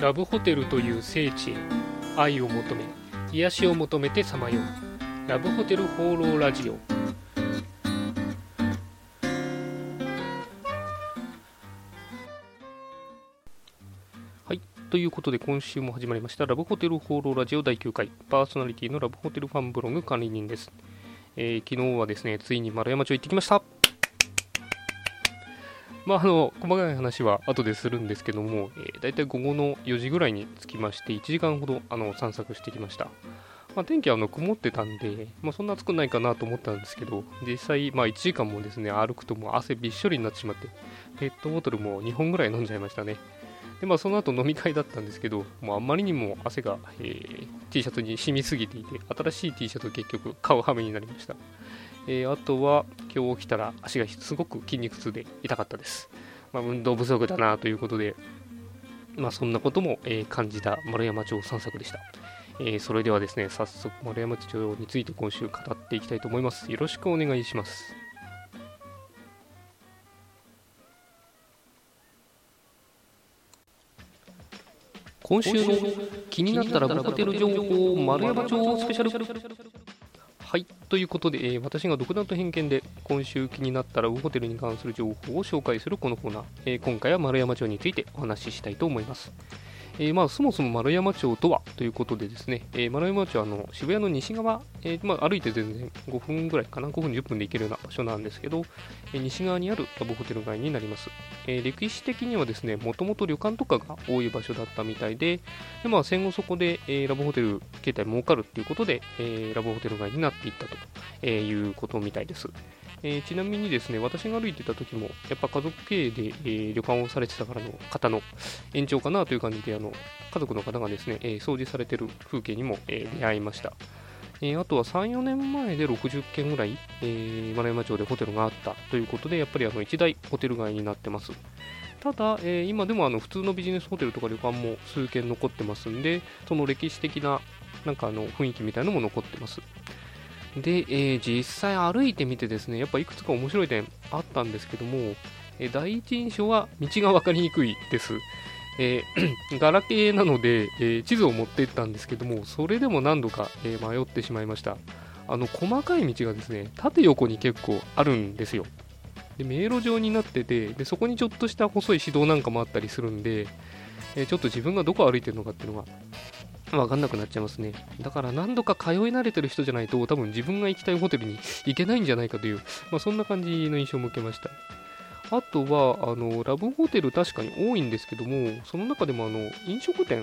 ラブホテルという聖地へ愛を求め癒しを求めてさまよう。ラブホテル放浪ラジオ。はいということで今週も始まりましたラブホテル放浪ラジオ第9回。パーソナリティのラブホテルファンブログ管理人です、えー昨日はですねついに丸山町行ってきました。まあ、あの細かい話は後でするんですけども、えー、大体午後の4時ぐらいに着きまして1時間ほどあの散策してきました、まあ、天気はあの曇ってたんで、まあ、そんな暑くないかなと思ったんですけど実際、まあ、1時間もですね歩くともう汗びっしょりになってしまってペットボトルも2本ぐらい飲んじゃいましたね。でまあ、その後飲み会だったんですけど、もうあんまりにも汗が、えー T シャツに染みすぎていて、新しい T シャツを結局買う羽目になりました。えーあとは、今日起きたら足がすごく筋肉痛で痛かったです。まあ、運動不足だなということで、まあ、そんなことも、えー感じた丸山町散策でした。えーそれではですね、早速丸山町について今週語っていきたいと思います。よろしくお願いします。今週の気になったらホテル情報丸山町スペシャル。はいということで、えー私が独断と偏見で今週気になったらウホテルに関する情報を紹介するこのコーナー、えー今回は丸山町についてお話ししたいと思います。えーまあ、そもそも丸山町とはということでですね、えー丸山町はあの渋谷の西側、えーまあ、歩いて全然5分ぐらいかな5分10分で行けるような場所なんですけど、え西側にあるラブホテル街になります、え歴史的にはですねもともと旅館とかが多い場所だったみたいでで、まあ、戦後そこで、えラブホテル形態儲かるっていうことで、えラブホテル街になっていったと、えいうことみたいです。えーちなみにですね、私が歩いてた時も、やっぱ家族経営で、えー旅館をされてたからの方の延長かなという感じで、あの家族の方がですね、えー掃除されてる風景にも、えー出会いました。えあとは3、4年前で60軒ぐらい、えー丸山町でホテルがあったということで、やっぱりあの一大ホテル街になってます。ただ、え今でもあの普通のビジネスホテルとか旅館も数軒残ってますんで、その歴史的ななんかあの雰囲気みたいなのも残ってます。で、えー実際歩いてみてですね、やっぱいくつか面白い点あったんですけども、えー第一印象は道が分かりにくいです。えー ガラケーなので、えー地図を持って行ったんですけども、それでも何度か、えー迷ってしまいました。あの細かい道がですね、縦横に結構あるんですよ。で迷路状になっててで、そこにちょっとした細い指導なんかもあったりするんで、えちょっと自分がどこ歩いてるのかっていうのが分かんなくなっちゃいますね。だから何度か通い慣れてる人じゃないと、多分自分が行きたいホテルに行けないんじゃないかという、まあ、そんな感じの印象を受けました。あとは、あの、ラブホテル確かに多いんですけども、その中でもあの、飲食店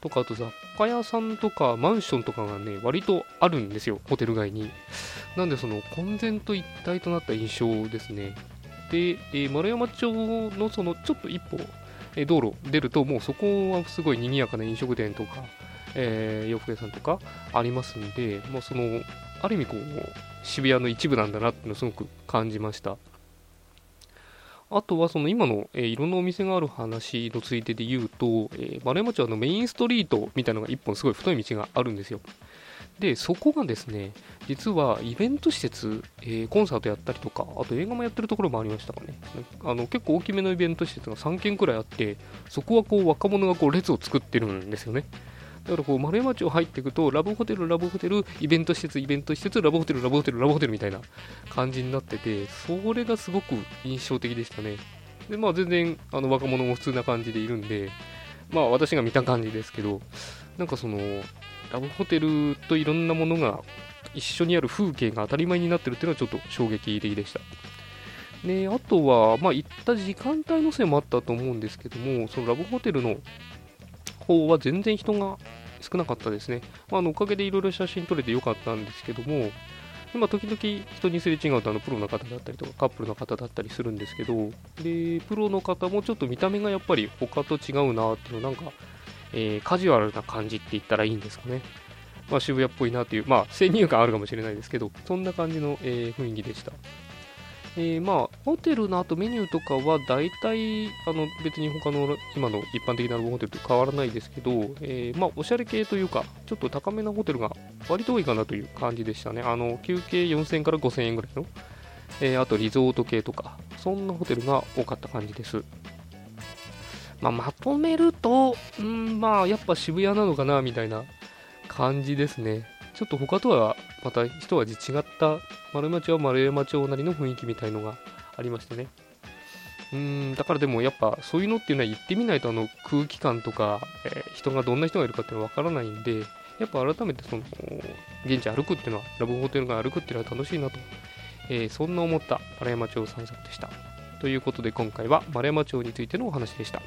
とか、あと雑貨屋さんとか、マンションとかがね、割とあるんですよ、ホテル街に。なんで、その、混然と一体となった印象ですね。で、えー丸山町のその、ちょっと一歩、え道路出ると、もうそこはすごい賑やかな飲食店とか、えー洋服屋さんとかありますんで、まあ、そのある意味こう渋谷の一部なんだなっていうのをすごく感じました。あとはその今の、えーいろんなお店がある話のついでで言うと、えー丸山町はのメインストリートみたいなのが一本すごい太い道があるんですよ。でそこがですね実はイベント施設、えーコンサートやったりとかあと映画もやってるところもありましたかね。あの結構大きめのイベント施設が3軒くらいあってそこはこう若者がこう列を作ってるんですよね。だからこう丸山町入っていくとラブホテルラブホテルイベント施設イベント施設ラブホテルラブホテルラブホテルみたいな感じになっててそれがすごく印象的でしたね。でまあ全然あの若者も普通な感じでいるんでまあ私が見た感じですけどなんかそのラブホテルといろんなものが一緒にある風景が当たり前になってるっていうのはちょっと衝撃的でした。であとは、まあ、行った時間帯のせいもあったと思うんですけどもそのラブホテルの方は全然人が少なかったですね。まあ、あのおかげでいろいろ写真撮れてよかったんですけども、でまあ、時々人にすれ違うとあのプロの方だったりとかカップルの方だったりするんですけど、でプロの方もちょっと見た目がやっぱり他と違うなっていうのなんか、えーカジュアルな感じって言ったらいいんですかね。まあ、渋谷っぽいなっていう、まあ、先入観あるかもしれないですけど、そんな感じの、えー雰囲気でした。えーまあ、ホテルのあとメニューとかは大体あの別に他の今の一般的なホテルと変わらないですけど、えーまあ、おしゃれ系というかちょっと高めなホテルが割と多いかなという感じでしたねあの休憩4000から5000円ぐらいの、えーあとリゾート系とかそんなホテルが多かった感じですまあ、まとめると、うん、まあ、やっぱ渋谷なのかな、みたいな感じですね。ちょっと他とはまた一味違った丸山町は丸山町なりの雰囲気みたいのがありましてね。うん、だからでもやっぱそういうのっていうのは行ってみないとあの空気感とか、えー人がどんな人がいるかっていうのはわからないんで、やっぱ改めてその、現地歩くっていうのは、ラブホテルが歩くっていうのは楽しいなと、えーそんな思った丸山町散策でした。ということで今回は丸山町についてのお話でした。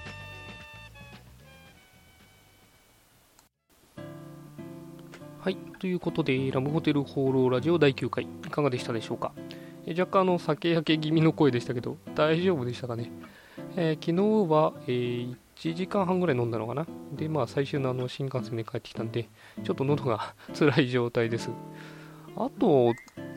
はい、ということで、ラブホテル放浪ラジオ第9回、いかがでしたでしょうか？え若干の酒焼け気味の声でしたけど、大丈夫でしたかね？えー昨日は、えー1時間半ぐらい飲んだのかな？で、まあ最終のあの新幹線で帰ってきたんで、ちょっと喉が辛い状態です。あと、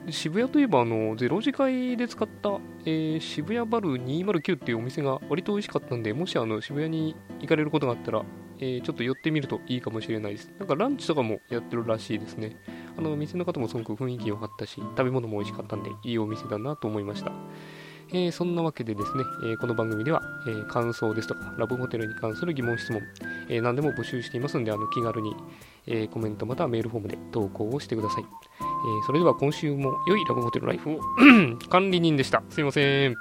渋谷といえばあの、ゼロ次会で使った、えー渋谷バル209っていうお店が割と美味しかったんで、もしあの渋谷に行かれることがあったら、えーちょっと寄ってみるといいかもしれないです。なんかランチとかもやってるらしいですね。あの店の方もすごく雰囲気良かったし、食べ物も美味しかったんで、いいお店だなと思いました。えーそんなわけでですね、えーこの番組では、えー感想ですとか、ラブホテルに関する疑問、質問、え何でも募集していますので、あの気軽に、えコメントまたはメールフォームで投稿をしてください。えそれでは今週も良いラブホテルライフを 管理人でした。すいません。